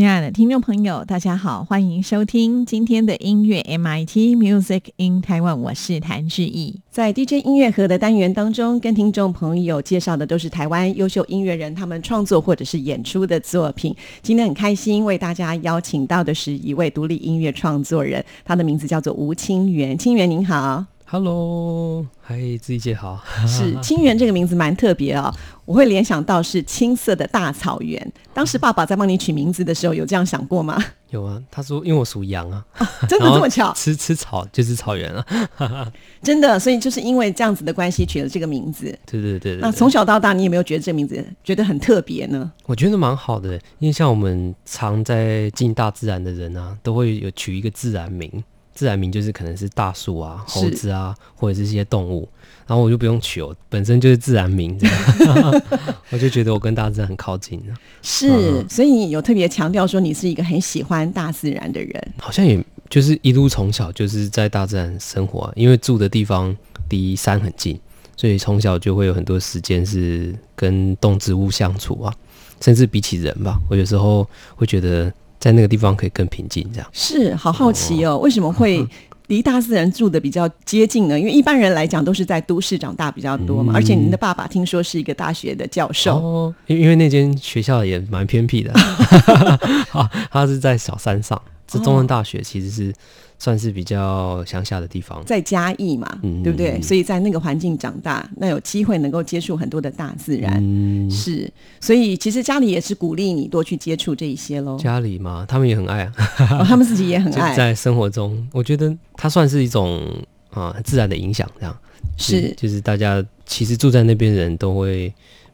亲爱的听众朋友，大家好，欢迎收听今天的音乐 MIT Music in Taiwan，我是谭志毅。在 DJ 音乐盒的单元当中，跟听众朋友介绍的都是台湾优秀音乐人他们创作或者是演出的作品。今天很开心为大家邀请到的是一位独立音乐创作人，他的名字叫做吴清源。清源您好。Hello，嗨，自己姐好。是 清源这个名字蛮特别哦，我会联想到是青色的大草原。当时爸爸在帮你取名字的时候，有这样想过吗？有啊，他说因为我属羊啊，真的这么巧？吃吃草就是草原啊，真的，所以就是因为这样子的关系取了这个名字。对对对。那从小到大，你有没有觉得这个名字觉得很特别呢？我觉得蛮好的，因为像我们常在进大自然的人啊，都会有取一个自然名。自然名就是可能是大树啊、猴子啊，或者是一些动物，然后我就不用取，本身就是自然名，这样，我就觉得我跟大自然很靠近是，所以你有特别强调说你是一个很喜欢大自然的人，好像也就是一路从小就是在大自然生活，因为住的地方离山很近，所以从小就会有很多时间是跟动植物相处啊，甚至比起人吧，我有时候会觉得。在那个地方可以更平静，这样是好好奇哦。为什么会 离大自然住的比较接近呢？因为一般人来讲都是在都市长大比较多嘛。而且您的爸爸听说是一个大学的教授哦，因因为那间学校也蛮偏僻的，啊，他是在小山上。这中文大学其实是。算是比较乡下的地方，在嘉义嘛，对不对？所以在那个环境长大，那有机会能够接触很多的大自然，嗯是。所以其实家里也是鼓励你多去接触这一些喽。家里嘛，他们也很爱啊，他们自己也很 爱。在生活中，我觉得它算是一种啊自然的影响，这样是。就是大家其实住在那边人都会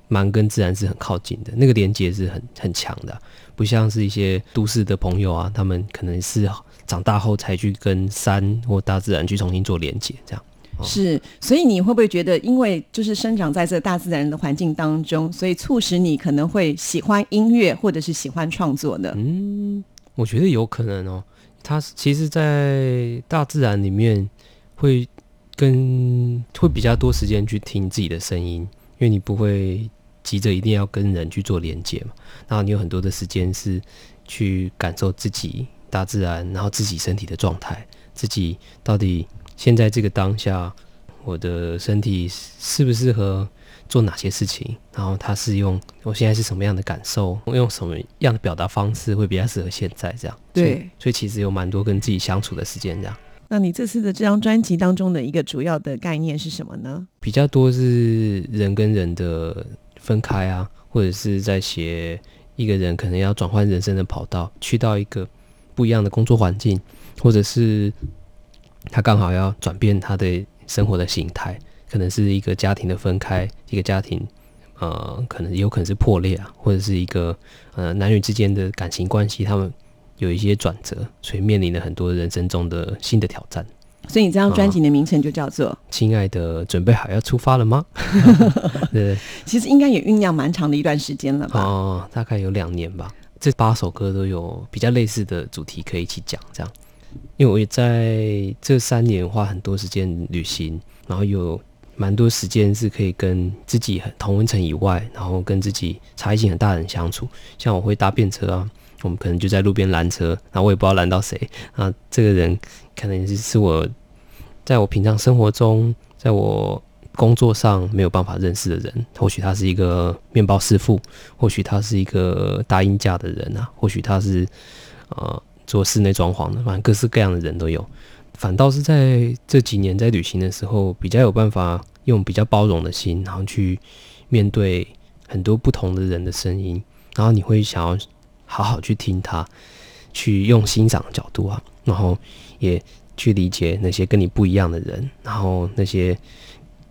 蛮跟自然是很靠近的，那个连接是很很强的，不像是一些都市的朋友啊，他们可能是。长大后才去跟山或大自然去重新做连接，这样是。所以你会不会觉得，因为就是生长在这大自然的环境当中，所以促使你可能会喜欢音乐或者是喜欢创作呢？嗯，我觉得有可能哦。它其实，在大自然里面会跟会比较多时间去听自己的声音，因为你不会急着一定要跟人去做连接嘛。然后你有很多的时间是去感受自己。大自然，然后自己身体的状态，自己到底现在这个当下，我的身体适不适合做哪些事情？然后它是用我现在是什么样的感受，用什么样的表达方式会比较适合现在？这样对，所以其实有蛮多跟自己相处的时间。这样，那你这次的这张专辑当中的一个主要的概念是什么呢？比较多是人跟人的分开啊，或者是在写一个人可能要转换人生的跑道，去到一个。不一样的工作环境，或者是他刚好要转变他的生活的形态，可能是一个家庭的分开，一个家庭呃，可能有可能是破裂啊，或者是一个呃男女之间的感情关系，他们有一些转折，所以面临了很多人生中的新的挑战。所以你这张专辑的名称就叫做《亲爱的，准备好要出发了吗？》对，其实应该也酝酿蛮长的一段时间了吧？哦，大概有两年吧。这八首歌都有比较类似的主题可以一起讲，这样，因为我也在这三年花很多时间旅行，然后有蛮多时间是可以跟自己很同温层以外，然后跟自己差异性很大的人相处。像我会搭便车啊，我们可能就在路边拦车，然后我也不知道拦到谁啊，这个人可能是是我在我平常生活中，在我。工作上没有办法认识的人，或许他是一个面包师傅，或许他是一个搭音架的人啊，或许他是呃做室内装潢的，反正各式各样的人都有。反倒是在这几年在旅行的时候，比较有办法用比较包容的心，然后去面对很多不同的人的声音，然后你会想要好好去听他，去用欣赏的角度啊，然后也去理解那些跟你不一样的人，然后那些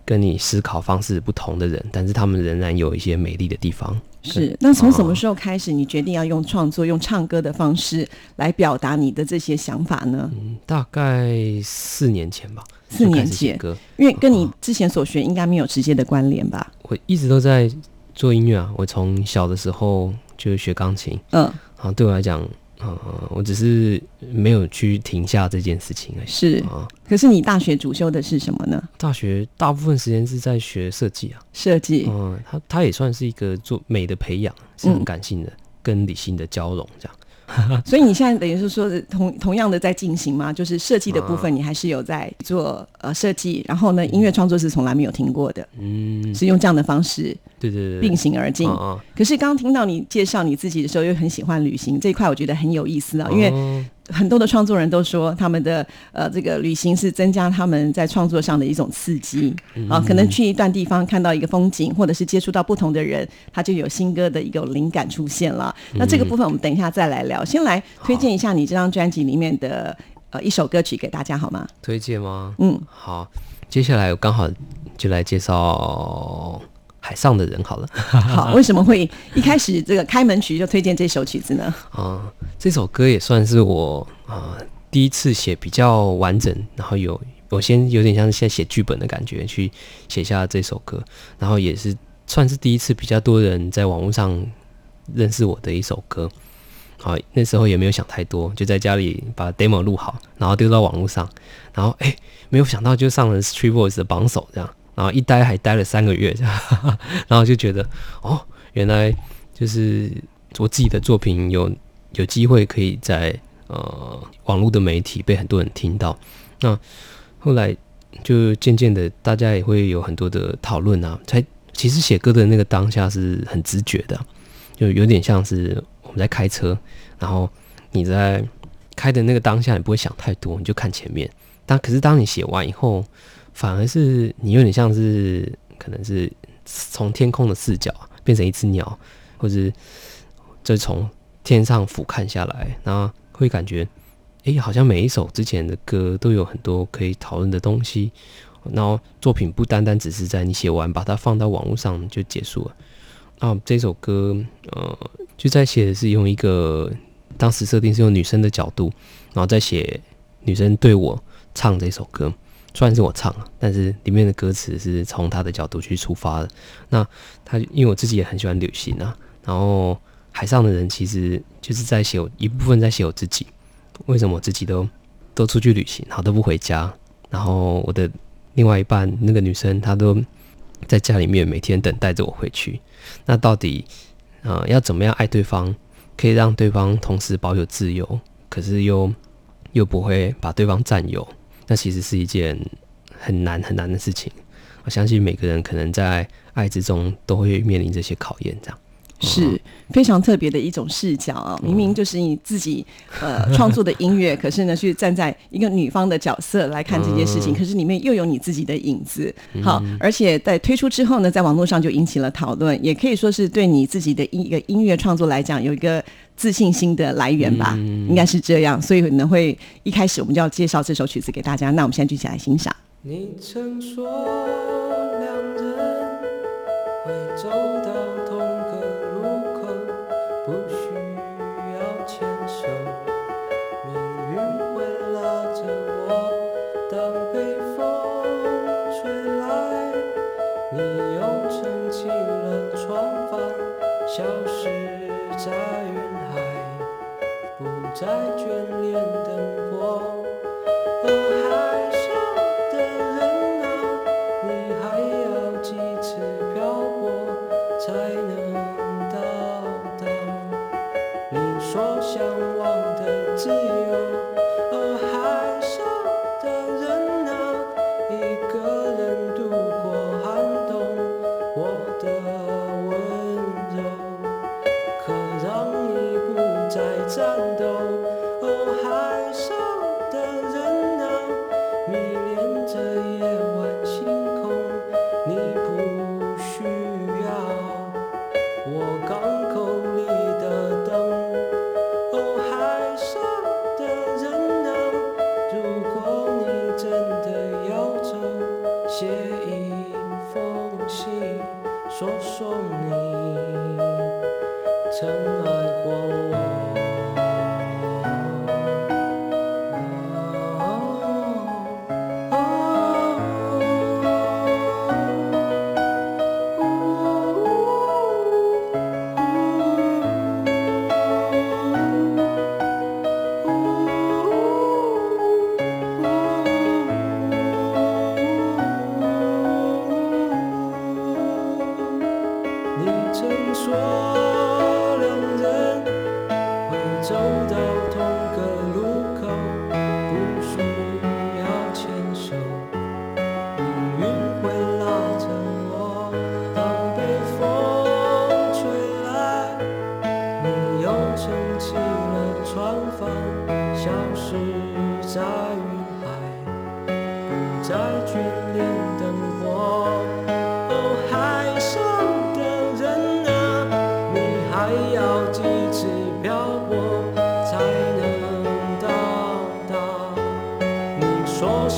跟你思考方式不同的人，但是他们仍然有一些美丽的地方。是，那从什么时候开始，你决定要用创作、用唱歌的方式来表达你的这些想法呢？嗯，大概四年前吧，四年前，因为跟你之前所学应该没有直接的关联吧？我一直都在做音乐啊，我从小的时候就学钢琴，嗯，好，对我来讲。嗯，我只是没有去停下这件事情而已。是啊，可是你大学主修的是什么呢？大学大部分时间是在学设计啊。设计，嗯，它它也算是一个做美的培养，是很感性的，跟理性的交融这样。所以你现在等于是说，同同样的在进行吗？就是设计的部分，你还是有在做呃设计，然后呢，音乐创作是从来没有停过的，嗯，是用这样的方式，对对对，并行而进。可是刚刚听到你介绍你自己的时候，又很喜欢旅行这一块，我觉得很有意思啊，因为。很多的创作人都说，他们的呃这个旅行是增加他们在创作上的一种刺激啊，可能去一段地方看到一个风景，或者是接触到不同的人，他就有新歌的一个灵感出现了。那这个部分我们等一下再来聊，先来推荐一下你这张专辑里面的呃一首歌曲给大家好吗？推荐吗？嗯，好，接下来我刚好就来介绍。海上的人，好了。好，为什么会一开始这个开门曲就推荐这首曲子呢？啊，这首歌也算是我啊第一次写比较完整，然后有我先有点像是在写剧本的感觉去写下这首歌，然后也是算是第一次比较多人在网络上认识我的一首歌。好，那时候也没有想太多，就在家里把 demo 录好，然后丢到网络上，然后哎，没有想到就上了 Street Voice 的榜首，这样。然后一待还待了三个月，这样 然后就觉得哦，原来就是我自己的作品有有机会可以在呃网络的媒体被很多人听到。那后来就渐渐的，大家也会有很多的讨论啊。才其实写歌的那个当下是很直觉的，就有点像是我们在开车，然后你在开的那个当下，你不会想太多，你就看前面。但可是当你写完以后，反而是你有点像是，可能是从天空的视角变成一只鸟，或者就从天上俯瞰下来，然后会感觉，哎，好像每一首之前的歌都有很多可以讨论的东西，然后作品不单单只是在你写完把它放到网络上就结束了。那这首歌，呃，就在写的是用一个当时设定是用女生的角度，然后再写女生对我唱这首歌。虽然是我唱，但是里面的歌词是从他的角度去出发的。那他因为我自己也很喜欢旅行啊，然后海上的人其实就是在写我一部分在写我自己。为什么我自己都都出去旅行，好都不回家，然后我的另外一半那个女生她都在家里面每天等待着我回去。那到底呃要怎么样爱对方，可以让对方同时保有自由，可是又又不会把对方占有？那其实是一件很难很难的事情，我相信每个人可能在爱之中都会面临这些考验，这样。是非常特别的一种视角啊！明明就是你自己呃创作的音乐，可是呢，去站在一个女方的角色来看这件事情，可是里面又有你自己的影子，好，而且在推出之后呢，在网络上就引起了讨论，也可以说是对你自己的一个音乐创作来讲有一个。自信心的来源吧，应该是这样，所以可能会一开始我们就要介绍这首曲子给大家。那我们现在就一起来欣赏。你曾说两人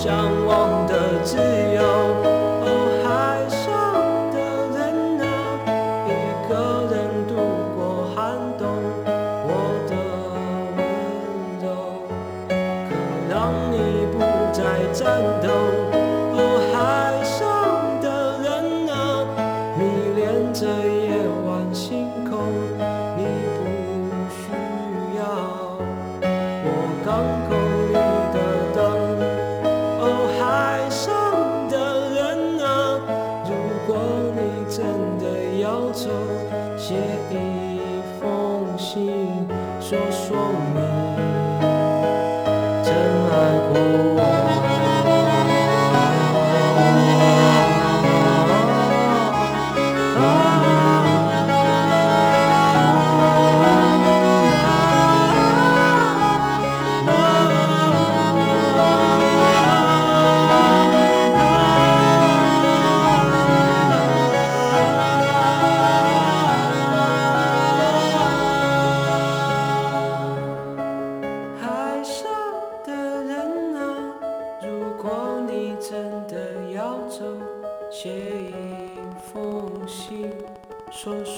向往。说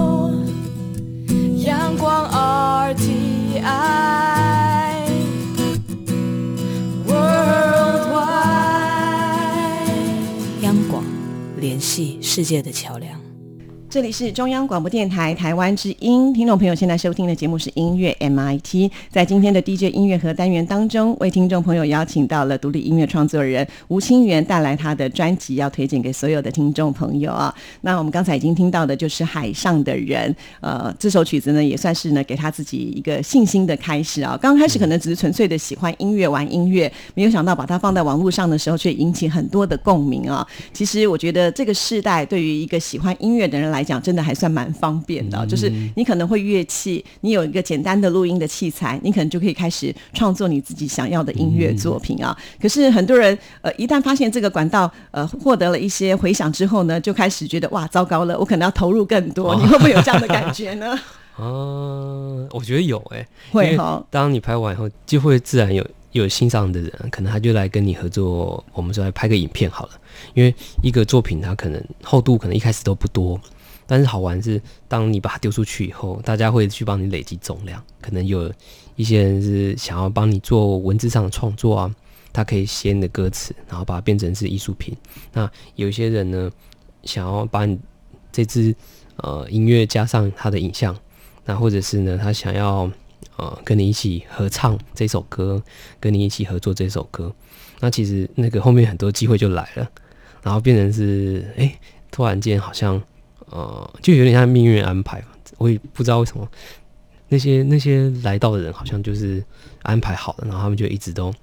Rti，央广联系世界的桥梁。这里是中央广播电台台湾之音，听众朋友现在收听的节目是音乐 MIT。在今天的 DJ 音乐盒单元当中，为听众朋友邀请到了独立音乐创作人吴清源，带来他的专辑，要推荐给所有的听众朋友啊。那我们刚才已经听到的就是《海上的人》，呃，这首曲子呢也算是呢给他自己一个信心的开始啊。刚开始可能只是纯粹的喜欢音乐、玩音乐，没有想到把它放在网络上的时候，却引起很多的共鸣啊。其实我觉得这个世代对于一个喜欢音乐的人来讲，真的还算蛮方便的啊、就是你可能会乐器，你有一个简单的录音的器材，你可能就可以开始创作你自己想要的音乐作品啊。可是很多人呃，一旦发现这个管道呃获得了一些回响之后呢，就开始觉得哇，糟糕了，我可能要投入更多。你会不会有这样的感觉呢？啊，我觉得有哎、会哈，当你拍完以后，就会自然有有欣赏的人，可能他就来跟你合作。我们说来拍个影片好了，因为一个作品它可能厚度可能一开始都不多，但是好玩是，当你把它丢出去以后，大家会去帮你累积总量。可能有一些人是想要帮你做文字上的创作啊，他可以写你的歌词，然后把它变成是艺术品。那有一些人呢，想要把你这支呃音乐加上他的影像，那或者是呢，他想要呃跟你一起合唱这首歌，跟你一起合作这首歌，那其实那个后面很多机会就来了，然后变成是哎、诶突然间好像呃就有点像命运安排，我也不知道为什么那些那些来到的人好像就是安排好的，然后他们就一直都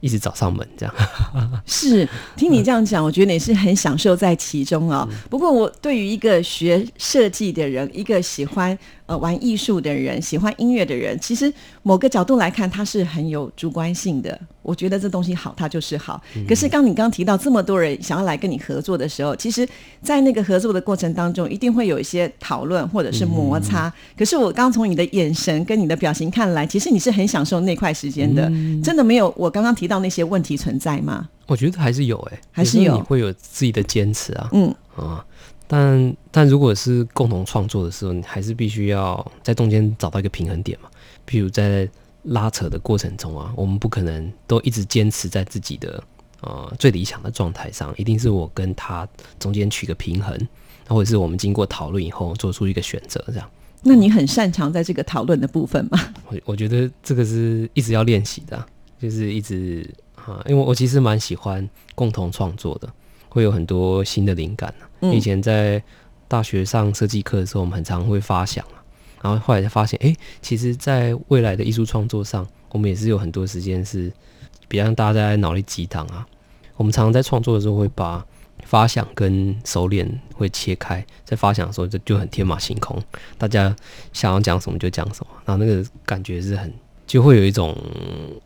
一直找上门这样。是听你这样讲，我觉得你是很享受在其中啊、不过我对于一个学设计的人，一个喜欢呃玩艺术的人，喜欢音乐的人，其实某个角度来看，他是很有主观性的。我觉得这东西好，它就是好。可是刚你刚提到这么多人想要来跟你合作的时候，其实，在那个合作的过程当中，一定会有一些讨论或者是摩擦。可是我刚从你的眼神跟你的表情看来，其实你是很享受那块时间的，真的没有我刚刚提到那些问题存在吗？我觉得还是有哎、还是有你会有自己的坚持啊。嗯。啊，但但如果是共同创作的时候，你还是必须要在中间找到一个平衡点嘛。譬如在拉扯的过程中啊，我们不可能都一直坚持在自己的呃最理想的状态上，一定是我跟他中间取个平衡，或者是我们经过讨论以后做出一个选择，这样。那你很擅长在这个讨论的部分吗？我我觉得这个是一直要练习的啊、就是一直啊啊，因为我其实蛮喜欢共同创作的，会有很多新的灵感、啊嗯。以前在大学上设计课的时候，我们很常会发想啊，然后后来才发现，哎、其实，在未来的艺术创作上，我们也是有很多时间是，别让大家在脑力激荡啊。我们常常在创作的时候会把发想跟熟练会切开，在发想的时候就就很天马行空，大家想要讲什么就讲什么，然后那个感觉是很就会有一种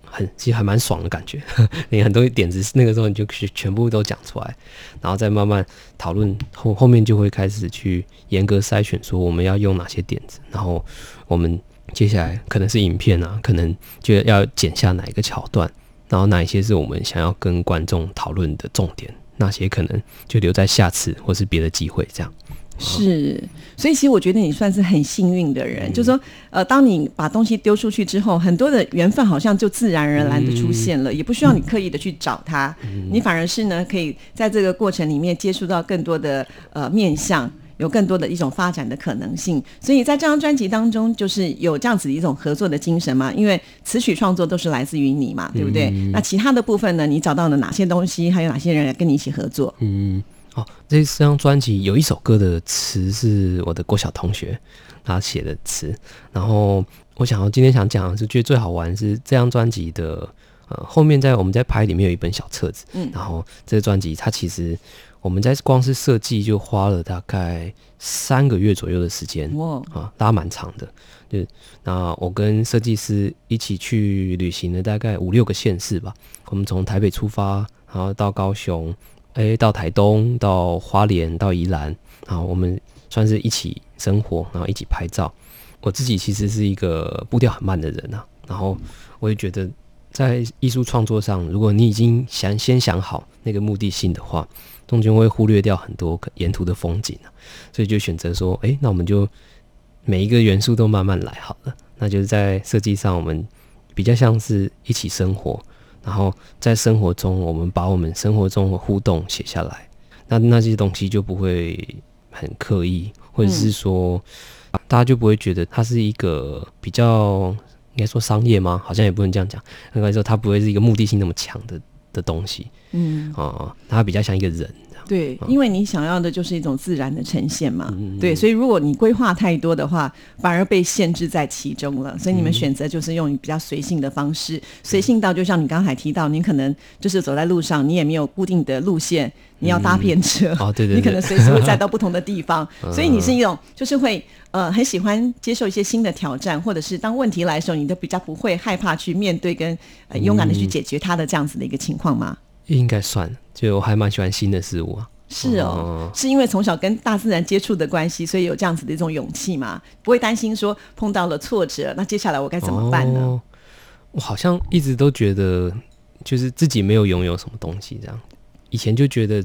很其实还蛮爽的感觉，你很多点子那个时候你就全全部都讲出来，然后再慢慢讨论后后面就会开始去严格筛选，说我们要用哪些点子，然后我们接下来可能是影片啊，可能就要剪下哪一个桥段，然后哪一些是我们想要跟观众讨论的重点，那些可能就留在下次或是别的机会这样。是，所以其实我觉得你算是很幸运的人，就是说，呃，当你把东西丢出去之后，很多的缘分好像就自然而然的出现了，也不需要你刻意的去找它，你反而是呢，可以在这个过程里面接触到更多的呃面向。有更多的一种发展的可能性，所以在这张专辑当中，就是有这样子的一种合作的精神嘛。因为词曲创作都是来自于你嘛，对不对？那其他的部分呢，你找到了哪些东西？还有哪些人来跟你一起合作？嗯，哦，这张专辑有一首歌的词是我的郭晓同学他写的词，然后我想要今天想讲的是，觉得最好玩是这张专辑的呃后面在我们在拍里面有一本小册子，嗯然后这个专辑它其实我们在光是设计就花了大概三个月左右的时间，哇，啊，拉蛮长的。就那我跟设计师一起去旅行了大概五六个县市吧。我们从台北出发，然后到高雄，诶，到台东，到花莲，到宜兰，啊我们算是一起生活，然后一起拍照。我自己其实是一个步调很慢的人啊，然后我也觉得在艺术创作上，如果你已经想先想好那个目的性的话，中间会忽略掉很多沿途的风景啊，所以就选择说，诶，那我们就每一个元素都慢慢来好了。那就是在设计上，我们比较像是一起生活，然后在生活中，我们把我们生活中的互动写下来，那那些东西就不会很刻意，或者是说，大家就不会觉得它是一个比较应该说商业吗？好像也不能这样讲，应该说它不会是一个目的性那么强的的东西嗯，啊、它比较像一个人。对，因为你想要的就是一种自然的呈现嘛，嗯对，所以如果你规划太多的话，反而被限制在其中了。所以你嗯们选择就是用比较随性的方式，随性到就像你刚才提到，你可能就是走在路上，你也没有固定的路线，你要搭便车，哦，对对对，你可能随时会载到不同的地方，所以你是一种就是会呃很喜欢接受一些新的挑战，或者是当问题来的时候，你都比较不会害怕去面对跟、呃、勇敢的去解决它的这样子的一个情况吗？应该算，就我还蛮喜欢新的事物啊。是哦，是因为从小跟大自然接触的关系，所以有这样子的一种勇气嘛，不会担心说碰到了挫折，那接下来我该怎么办呢？哦我好像一直都觉得，就是自己没有拥有什么东西，这样。以前就觉得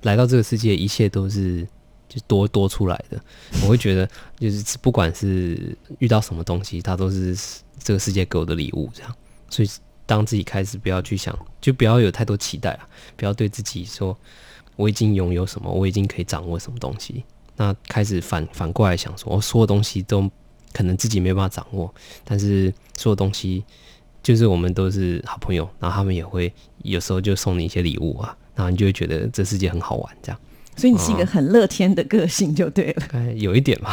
来到这个世界，一切都是就多多出来的。我会觉得，就是不管是遇到什么东西，它都是这个世界给我的礼物，这样。所以当自己开始不要去想，就不要有太多期待啊，不要对自己说我已经拥有什么，我已经可以掌握什么东西。那开始反反过来想说，我所有东西都可能自己没办法掌握，但是所有东西就是我们都是好朋友，然后他们也会有时候就送你一些礼物啊，然后你就会觉得这世界很好玩，这样。所以你是一个很乐天的个性就对了。大概有一点吧。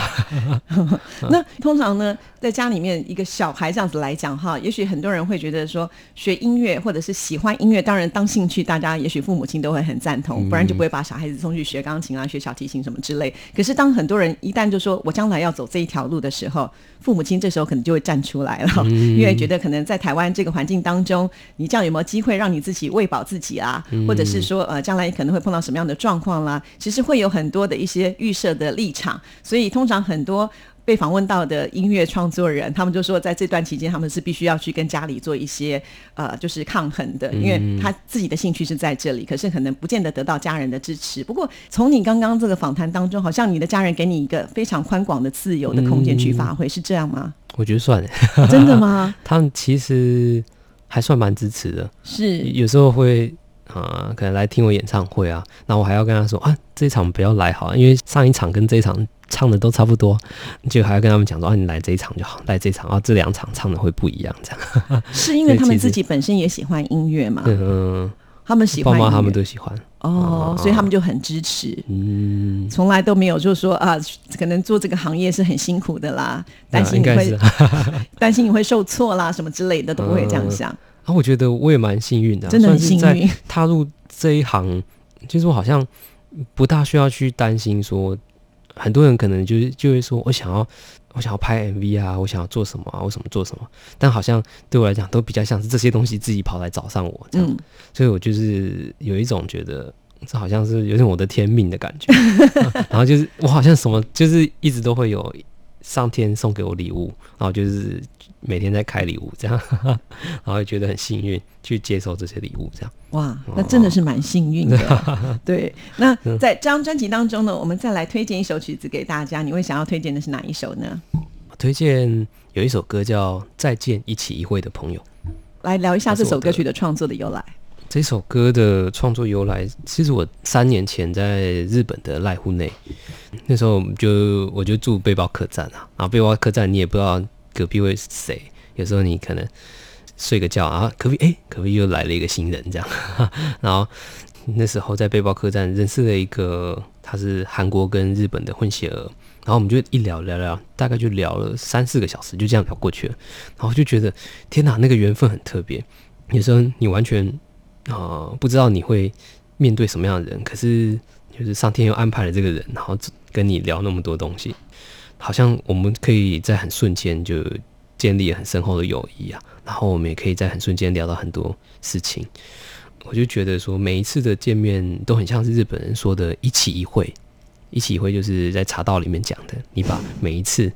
那通常呢，在家里面一个小孩这样子来讲哈，也许很多人会觉得说，学音乐或者是喜欢音乐，当然当兴趣，大家也许父母亲都会很赞同，不然就不会把小孩子送去学钢琴啊、学小提琴什么之类。可是当很多人一旦就说我将来要走这一条路的时候，父母亲这时候可能就会站出来了，因为觉得可能在台湾这个环境当中，你这样有没有机会让你自己喂饱自己啊？或者是说呃，将来可能会碰到什么样的状况啦？其实会有很多的一些预设的立场，所以通常很多。被访问到的音乐创作人，他们就说，在这段期间，他们是必须要去跟家里做一些呃，就是抗衡的，因为他自己的兴趣是在这里，可是可能不见得得到家人的支持。不过，从你刚刚这个访谈当中，好像你的家人给你一个非常宽广的自由的空间去发挥，是这样吗？我觉得算了，真的吗？他们其实还算蛮支持的，是有时候会啊、可能来听我演唱会啊，那我还要跟他说啊，这一场不要来好了，因为上一场跟这一场唱的都差不多，就还要跟他们讲说啊，你来这一场就好，来这一场啊，这两场唱的会不一样，这样，是因为他们自己本身也喜欢音乐嘛？嗯，他们喜欢爸妈他们都喜欢，哦，所以他们就很支持。嗯，从来都没有就是说啊，可能做这个行业是很辛苦的啦，担心你会是。担心你会受挫啦，什么之类的都不会这样想，啊，我觉得我也蛮幸运的啊、真的很幸算是在运。踏入这一行，就是我好像不大需要去担心说，很多人可能就是就会说我想要我想要拍 MV 啊，我想要做什么啊，我什么做什么，但好像对我来讲都比较像是这些东西自己跑来找上我这样，嗯，所以我就是有一种觉得。这好像是有点我的天命的感觉，然后就是我好像什么就是一直都会有上天送给我礼物，然后就是每天在开礼物这样，然后也觉得很幸运去接受这些礼物这样。哇，那真的是蛮幸运的。对，那在这张专辑当中呢，我们再来推荐一首曲子给大家，你会想要推荐的是哪一首呢？我推荐有一首歌叫《再见一起一会的朋友》。来聊一下这首歌曲的创作的由来。这首歌的创作由来，其实我三年前在日本的濑户内，那时候就我就住背包客栈啊，然后背包客栈你也不知道隔壁会是谁，有时候你可能睡个觉，啊隔壁哎、隔壁又来了一个新人这样，然后那时候在背包客栈认识了一个他是韩国跟日本的混血儿，然后我们就一聊聊聊，大概就聊了三四个小时，就这样聊过去了，然后就觉得天哪，那个缘分很特别，有时候你完全。呃，不知道你会面对什么样的人，可是就是上天又安排了这个人，然后跟你聊那么多东西，好像我们可以在很瞬间就建立很深厚的友谊啊，然后我们也可以在很瞬间聊到很多事情。我就觉得说，每一次的见面都很像是日本人说的“一起一会”，一起一会就是在茶道里面讲的，你把每一次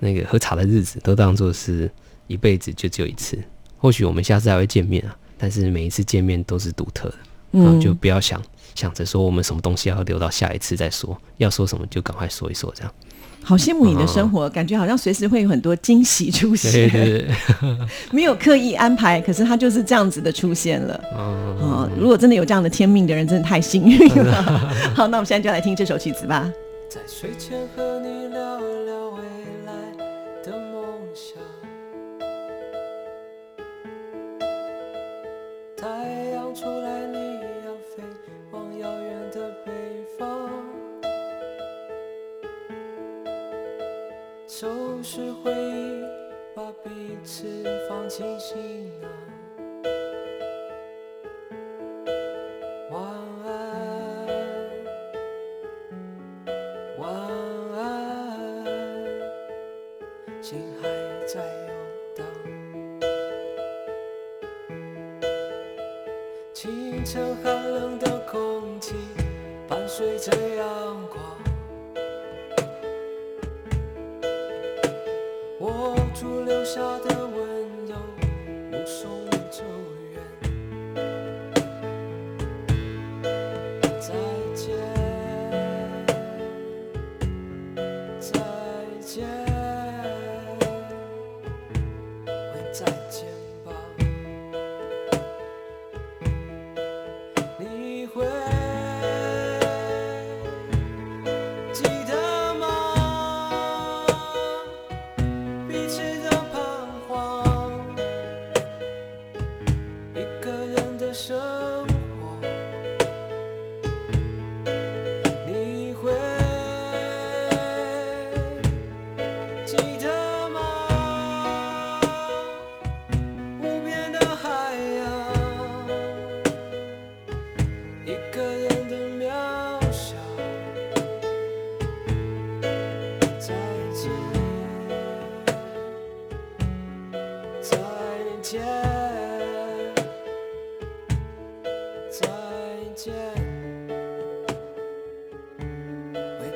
那个喝茶的日子都当做是一辈子就只有一次，或许我们下次还会见面啊。但是每一次见面都是独特的，嗯，就不要想想着说我们什么东西要留到下一次再说，要说什么就赶快说一说，这样。好羡慕你的生活，感觉好像随时会有很多惊喜出现，对 对对，没有刻意安排，可是它就是这样子的出现了。哦，如果真的有这样的天命的人，真的太幸运了。好，那我们现在就来听这首曲子吧。在睡前和你聊聊收拾回忆，把彼此放进行囊。晚安，晚安，心还在游荡。清晨寒冷的空气伴随着阳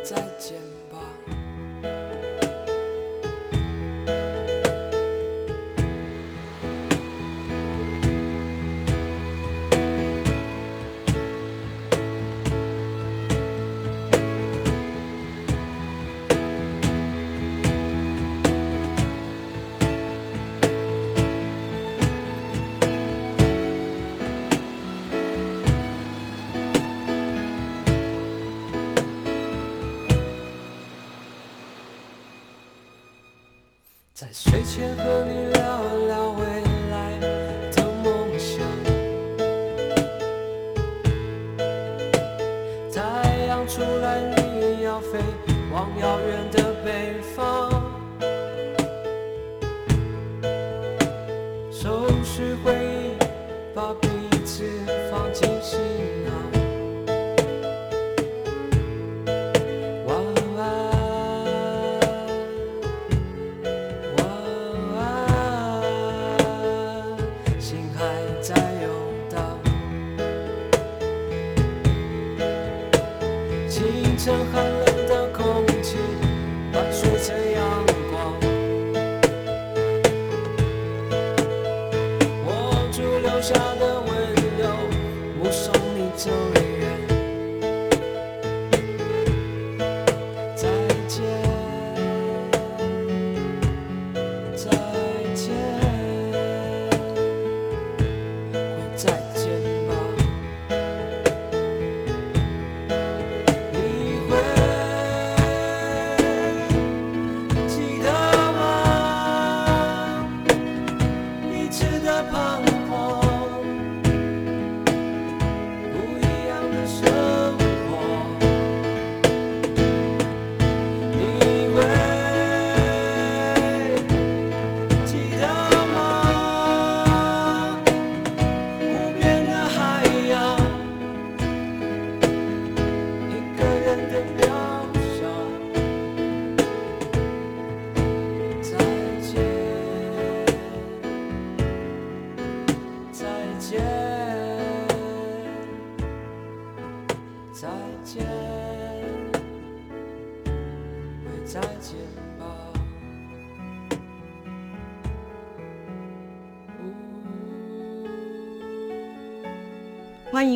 再见睡前和你聊聊住留下的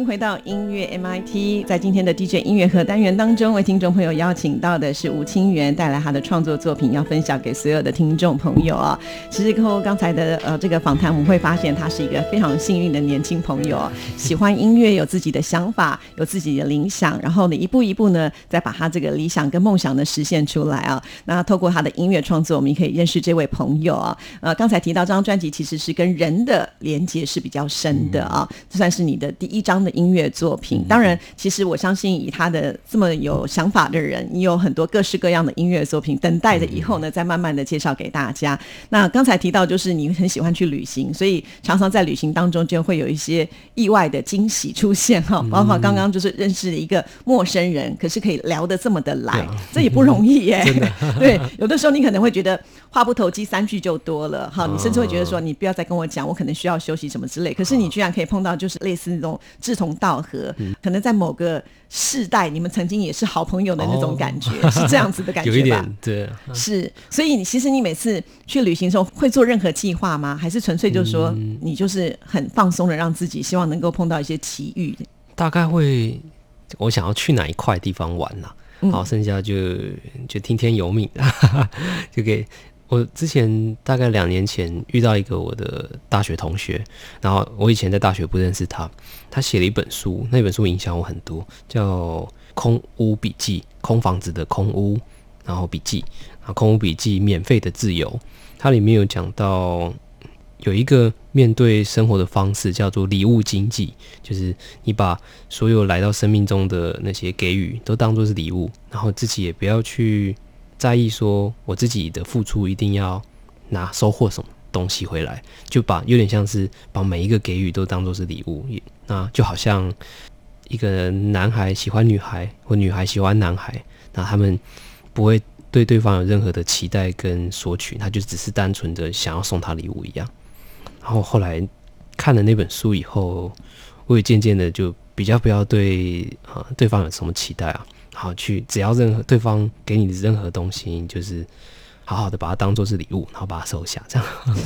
回到音乐 MIT，在今天的 DJ 音乐盒单元当中，为听众朋友邀请到的是吴清源，带来他的创作作品，要分享给所有的听众朋友啊。其实透过刚才的呃这个访谈，我们会发现他是一个非常幸运的年轻朋友，喜欢音乐，有自己的想法，有自己的理想，然后呢一步一步呢再把他这个理想跟梦想呢实现出来啊。那透过他的音乐创作，我们也可以认识这位朋友啊。呃，刚才提到这张专辑其实是跟人的连接是比较深的啊，这算是你的第一张的音乐作品。当然，其实我相信以他的这么有想法的人，你有很多各式各样的音乐作品，等待着以后呢，再慢慢的介绍给大家。那刚才提到就是你很喜欢去旅行，所以常常在旅行当中就会有一些意外的惊喜出现哈，包括刚刚就是认识了一个陌生人，可是可以聊得这么的来，这也不容易耶。对，有的时候你可能会觉得话不投机，三句就多了。哈，你甚至会觉得说你不要再跟我讲，我可能需要休息什么之类。可是你居然可以碰到就是类似那种志同道合，可能在某个世代你们曾经也是好朋友的那种感觉，是这样子的感觉吧？有一点对，是，所以你其实你每次去旅行的时候会做任何计划吗？还是纯粹就是说你就是很放松的让自己，希望能够碰到一些奇遇？大概会我想要去哪一块地方玩啦、好，剩下就就听天由命，就给我之前大概两年前遇到一个我的大学同学，然后我以前在大学不认识他，他写了一本书，那本书影响我很多，叫《空屋笔记》，空房子的空屋，然后笔记，啊，空屋。笔记免费的自由，它里面有讲到有一个面对生活的方式叫做礼物经济，就是你把所有来到生命中的那些给予都当做是礼物，然后自己也不要去在意说我自己的付出一定要拿收获什么东西回来，就把有点像是把每一个给予都当做是礼物，那就好像一个男孩喜欢女孩或女孩喜欢男孩，那他们不会对对方有任何的期待跟索取，他就只是单纯的想要送他礼物一样。然后后来看了那本书以后，我也渐渐的就比较不要对呃对方有什么期待啊，好去只要任何对方给你的任何东西，就是好好的把它当做是礼物，然后把它收下，这样。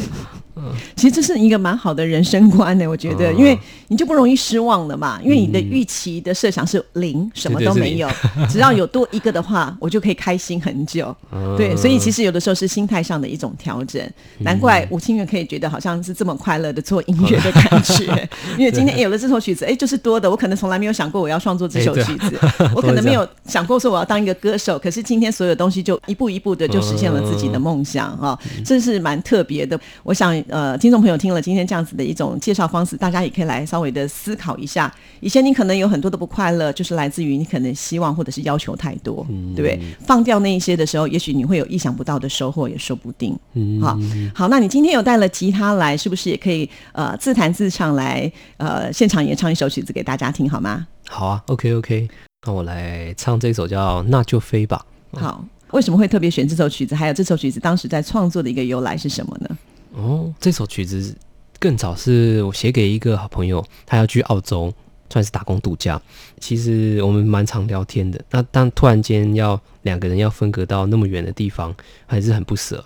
其实这是一个蛮好的人生观呢，我觉得，嗯因为你就不容易失望了嘛，因为你的预期的设想是零，什么都没有，只要有多一个的话，我就可以开心很久。嗯。对，所以其实有的时候是心态上的一种调整，难怪吴清源可以觉得好像是这么快乐的做音乐的感觉，因为今天哎有了这首曲子，哎就是多的，我可能从来没有想过我要创作这首曲子，我可能没有想过说我要当一个歌手，可是今天所有东西就一步一步的就实现了自己的梦想哈、这是蛮特别的。我想呃，听众朋友听了今天这样子的一种介绍方式，大家也可以来稍微的思考一下，以前你可能有很多的不快乐，就是来自于你可能希望或者是要求太多，对不对？放掉那一些的时候，也许你会有意想不到的收获，也说不定。嗯，好，好，那你今天有带了吉他来，是不是也可以呃自弹自唱来呃现场演唱一首曲子给大家听好吗？好啊，OK OK，那我来唱这首叫《那就飞吧》。好，为什么会特别选这首曲子？还有这首曲子当时在创作的一个由来是什么呢？哦，这首曲子更早是我写给一个好朋友，他要去澳洲，算是打工度假。其实我们蛮常聊天的，那但突然间要两个人要分隔到那么远的地方，还是很不舍。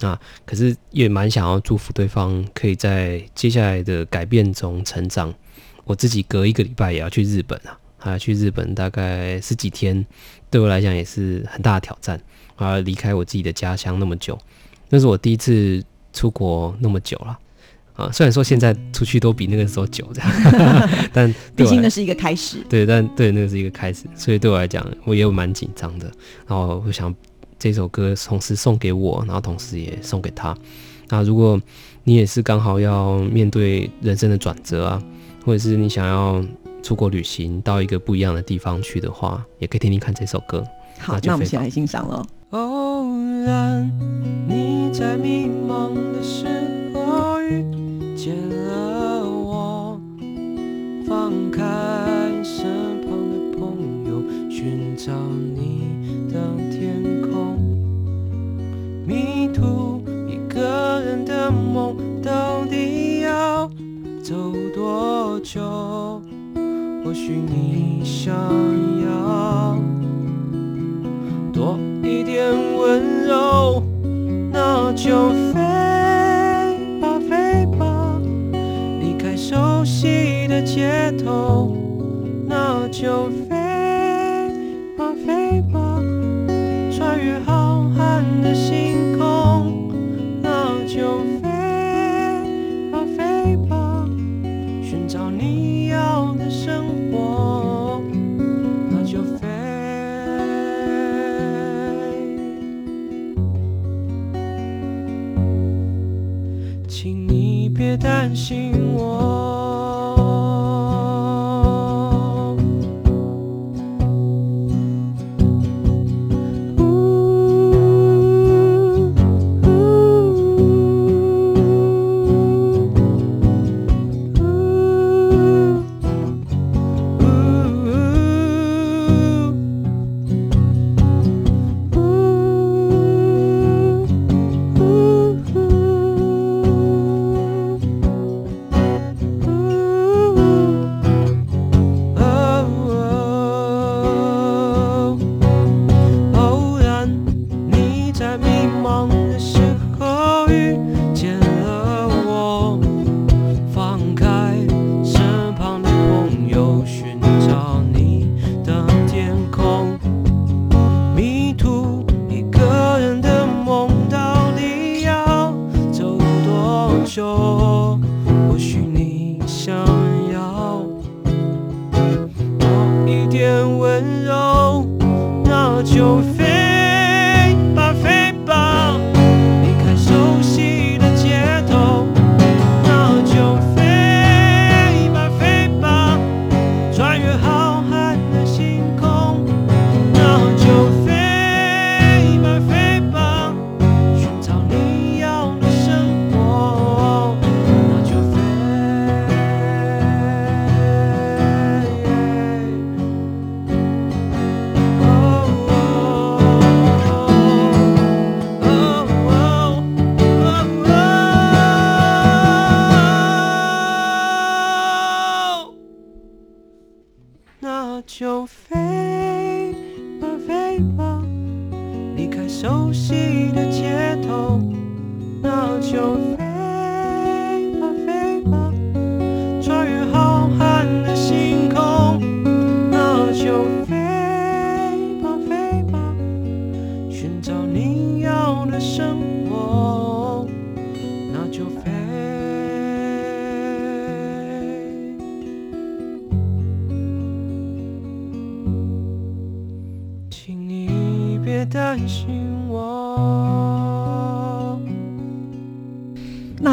那，可是也蛮想要祝福对方，可以在接下来的改变中成长。我自己隔一个礼拜也要去日本啊，还要去日本大概十几天，对我来讲也是很大的挑战。啊，离开我自己的家乡那么久，那是我第一次出国那么久了。啊，虽然说现在出去都比那个时候久，这样，但毕竟那是一个开始。对，但对那个是一个开始，所以对我来讲，我也有蛮紧张的。然后我想这首歌同时送给我，然后同时也送给他。那如果你也是刚好要面对人生的转折啊，或者是你想要出国旅行到一个不一样的地方去的话，也可以听听看这首歌。好，那就那我们先来欣赏喽。偶然你在迷茫的时候遇见了我，放开身旁的朋友，寻找你的天空，迷途一个人的梦到底要走多久？许你想要。多一点温柔，那就飞吧飞吧，离开熟悉的街头，那就飞心。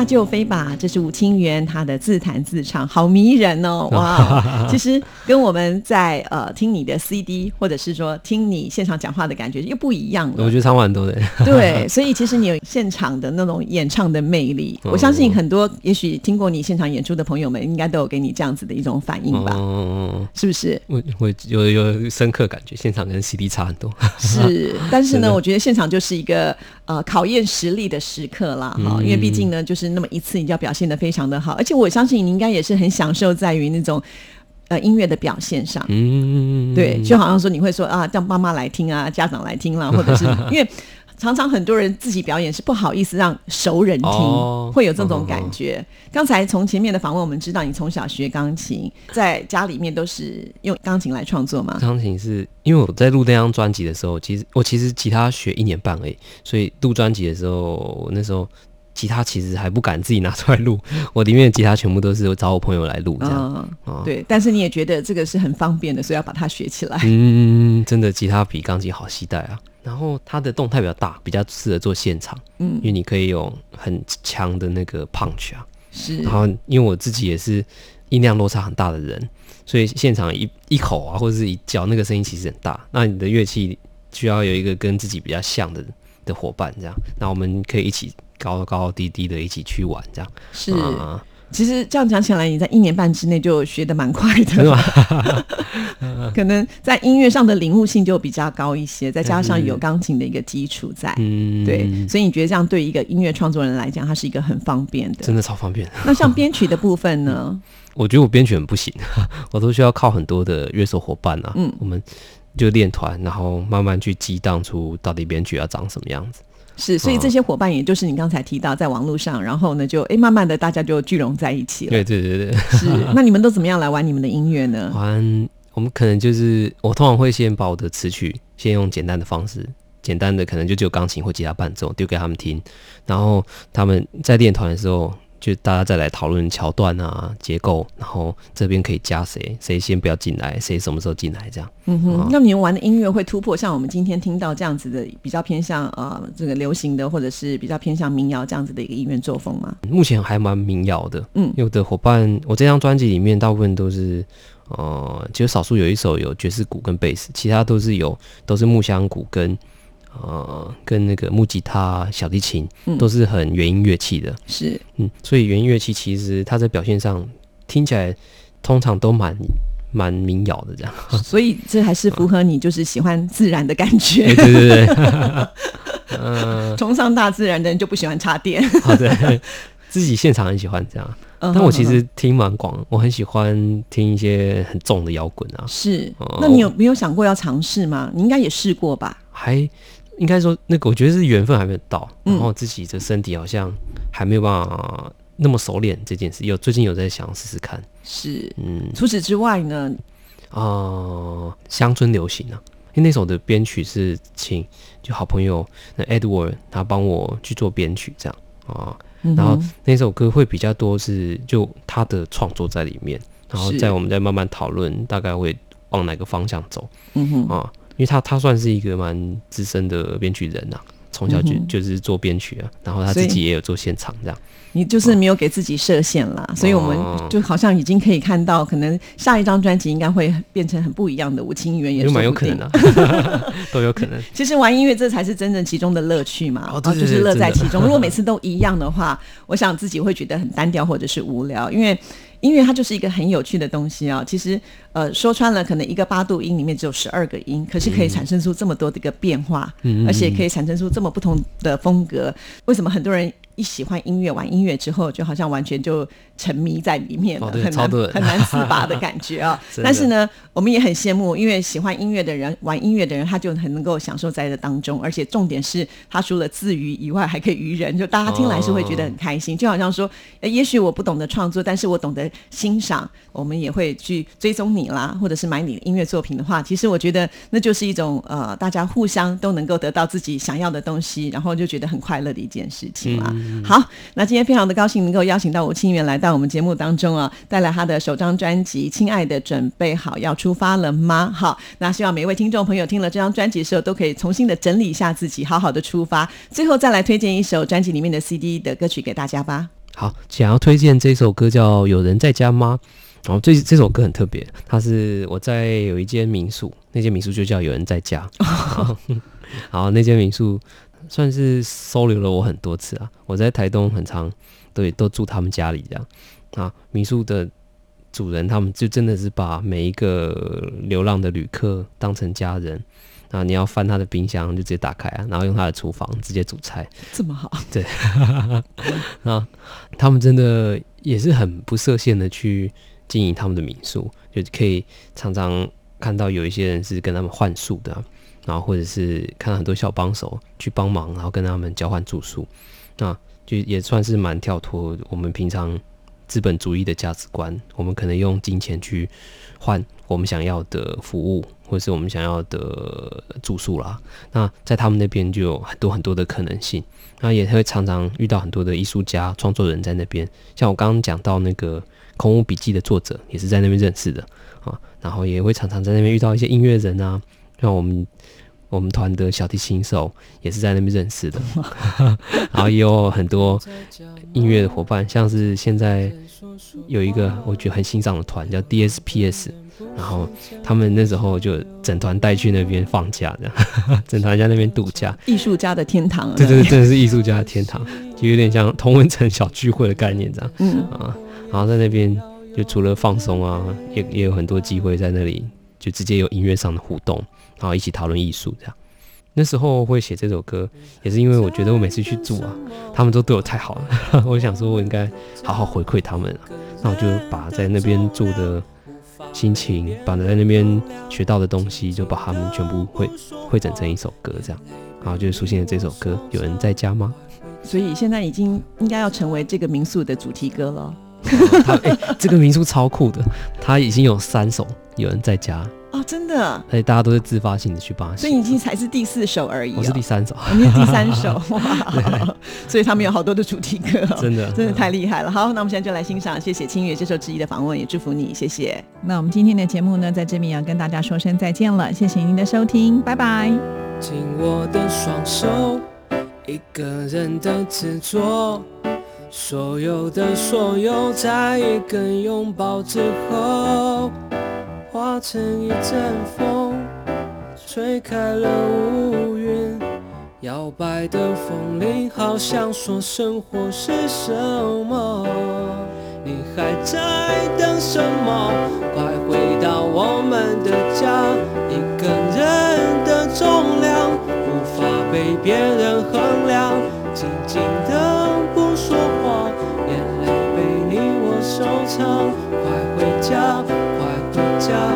就飞吧，这是吴清源他的自弹自唱，好迷人哦！哇，其实跟我们在呃听你的 CD 或者是说听你现场讲话的感觉又不一样了。我觉得唱蛮多的。对，所以其实你有现场的那种演唱的魅力，我相信很多也许听过你现场演出的朋友们，应该都有给你这样子的一种反应吧？嗯，是不是？我我有有深刻感觉，现场跟 CD 差很多。是，但是呢，我觉得现场就是一个呃考验实力的时刻啦，哈，因为毕竟呢，就是那么一次，你就要表现的非常的好，而且我相信你应该也是很享受在于那种呃音乐的表现上，嗯，对，就好像说你会说啊，让妈妈来听啊，家长来听啦，或者是因为。常常很多人自己表演是不好意思让熟人听，哦会有这种感觉。刚才从前面的访问，我们知道你从小学钢琴，在家里面都是用钢琴来创作吗？钢琴是因为我在录那张专辑的时候，其实我其实吉他学一年半而已，所以录专辑的时候，我那时候吉他其实还不敢自己拿出来录，我里面的吉他全部都是找我朋友来录这样。嗯，啊对。但是你也觉得这个是很方便的，所以要把它学起来。嗯，真的吉他比钢琴好携带啊。然后它的动态比较大，比较适合做现场，嗯因为你可以有很强的那个 punch 啊。是然后因为我自己也是音量落差很大的人，所以现场一一口啊，或者是一叫，那个声音其实很大。那你的乐器需要有一个跟自己比较像的的伙伴，这样，那我们可以一起高高低低的一起去玩，这样。是。啊其实这样讲起来，你在一年半之内就学的蛮快的？可能在音乐上的领悟性就比较高一些，再加上有钢琴的一个基础在，嗯，对，所以你觉得这样对一个音乐创作人来讲，它是一个很方便的。真的超方便。那像编曲的部分呢？我觉得我编曲很不行，我都需要靠很多的乐手伙伴啊。嗯我们就练团，然后慢慢去激荡出到底编曲要长什么样子。是，所以这些伙伴也就是你刚才提到在网络上，然后呢就哎慢慢的大家就聚拢在一起了。对对对对。是，那你们都怎么样来玩你们的音乐呢？玩我们可能就是我通常会先把我的词曲先用简单的方式，简单的可能就只有钢琴或吉他伴奏丢给他们听，然后他们在练团的时候，就大家再来讨论桥段啊、结构，然后这边可以加谁，谁先不要进来，谁什么时候进来这样。嗯哼，那你们玩的音乐会突破像我们今天听到这样子的比较偏向呃这个流行的，或者是比较偏向民谣这样子的一个音乐作风吗？目前还蛮民谣的，嗯有的伙伴，我这张专辑里面大部分都是，呃，只有少数有一首有爵士鼓跟贝斯，其他都是有都是木箱鼓跟呃跟那个木吉他、小提琴，嗯。都是很原音乐器的，是，嗯，所以原音乐器其实它在表现上听起来通常都蛮蛮民谣的这样，所以这还是符合你就是喜欢自然的感觉。对。对对。对，嗯，崇尚大自然的人就不喜欢插电。好的，自己现场很喜欢这样。嗯但我其实听蛮广，我很喜欢听一些很重的摇滚啊，是。哦，那你有没有想过要尝试吗？你应该也试过吧？还应该说那个，我觉得是缘分还没有到，嗯然后自己的身体好像还没有办法那么熟练这件事。有最近有在想试试看，是。嗯除此之外呢？啊，乡村流行啊，因为那首的编曲是请就好朋友那 Edward 他帮我去做编曲这样啊，嗯然后那首歌会比较多是就他的创作在里面，然后是再我们再慢慢讨论，大概会往哪个方向走嗯哼，啊？因为他他算是一个蛮资深的编曲人呐、从小就、嗯就是做编曲啊，然后他自己也有做现场这样。你就是没有给自己设限啦，所以我们哦就好像已经可以看到，可能下一张专辑应该会变成很不一样的吴清源，也就说不定蛮有可能的、都有可能。其实玩音乐这才是真正其中的乐趣嘛，哦对对就是乐在其中。如果每次都一样的话，我想自己会觉得很单调或者是无聊，因为音乐它就是一个很有趣的东西啊。其实呃说穿了，可能一个八度音里面只有十二个音，可是可以产生出这么多的一个变化，嗯而且可以产生出这么不同的风格。为什么很多人？一喜欢音乐，玩音乐之后，就好像完全就沉迷在里面了，哦很难很难自拔的感觉啊。但是呢，我们也很羡慕，因为喜欢音乐的人，玩音乐的人，他就很能够享受在这当中，而且重点是他除了自娱以外，还可以娱人，就大家听来是会觉得很开心。就好像说，呃也许我不懂得创作，但是我懂得欣赏，我们也会去追踪你啦，或者是买你的音乐作品的话，其实我觉得那就是一种呃，大家互相都能够得到自己想要的东西，然后就觉得很快乐的一件事情啦。好，那今天非常的高兴能够邀请到吴清源来到我们节目当中啊，带来他的首张专辑《亲爱的，准备好要出发了吗》。好，那希望每一位听众朋友听了这张专辑的时候，都可以重新的整理一下自己，好好的出发。最后再来推荐一首专辑里面的 CD 的歌曲给大家吧。好，想要推荐这首歌叫《有人在家吗》。然后这这首歌很特别，它是我在有一间民宿，那间民宿就叫有人在家。然后那间民宿算是收留了我很多次啊，我在台东很长对都住他们家里这样啊。民宿的主人他们就真的是把每一个流浪的旅客当成家人啊，你要翻他的冰箱就直接打开啊，然后用他的厨房直接煮菜。这么好，对，啊，他们真的也是很不设限的去经营他们的民宿，就可以常常看到有一些人是跟他们换宿的、然后或者是看到很多小帮手去帮忙，然后跟他们交换住宿，那就也算是蛮跳脱我们平常资本主义的价值观。我们可能用金钱去换我们想要的服务，或者是我们想要的住宿啦。那在他们那边就有很多很多的可能性。那也会常常遇到很多的艺术家、创作人在那边，像我刚刚讲到那个《空屋笔记》的作者，也是在那边认识的啊。然后也会常常在那边遇到一些音乐人啊，像我们我们团的小提琴手也是在那边认识的。然后也有很多音乐的伙伴，像是现在有一个我觉得很欣赏的团叫 DSPS，然后他们那时候就整团带去那边放假，这样 整团在那边度假。艺术家的天堂。对对对，真的是艺术家的天堂，就有点像同文城小聚会的概念这样。嗯啊，然后在那边就除了放松啊，也也有很多机会在那里就直接有音乐上的互动，然后一起讨论艺术这样。那时候会写这首歌，也是因为我觉得我每次去住啊，他们都对我太好了，我想说我应该好好回馈他们啊。那我就把在那边住的心情，把在那边学到的东西，就把他们全部汇汇整成一首歌这样，然后就出现了这首歌。有人在家吗？所以现在已经应该要成为这个民宿的主题歌了。他哎、这个民宿超酷的，他已经有三首有人在家，哦，真的，而且大家都是自发性的去帮。所以已经才是第四首而已、哦。我是第三首，哦你是第三首 哇！所以他们有好多的主题歌、哦，真的真的太厉害了。好，那我们现在就来欣赏，谢谢清月接受质疑的访问，也祝福你，谢谢。那我们今天的节目呢，在这边要跟大家说声再见了，谢谢您的收听，拜拜。紧我的双手，一个人的执着，所有的所有，在一个拥抱之后，化成一阵风，吹开了乌云。摇摆的风铃好像说生活是什么？你还在等什么？快回到我们的家，一个人的重量无法被别人衡量，静静的不说，收藏。快回家，快回家，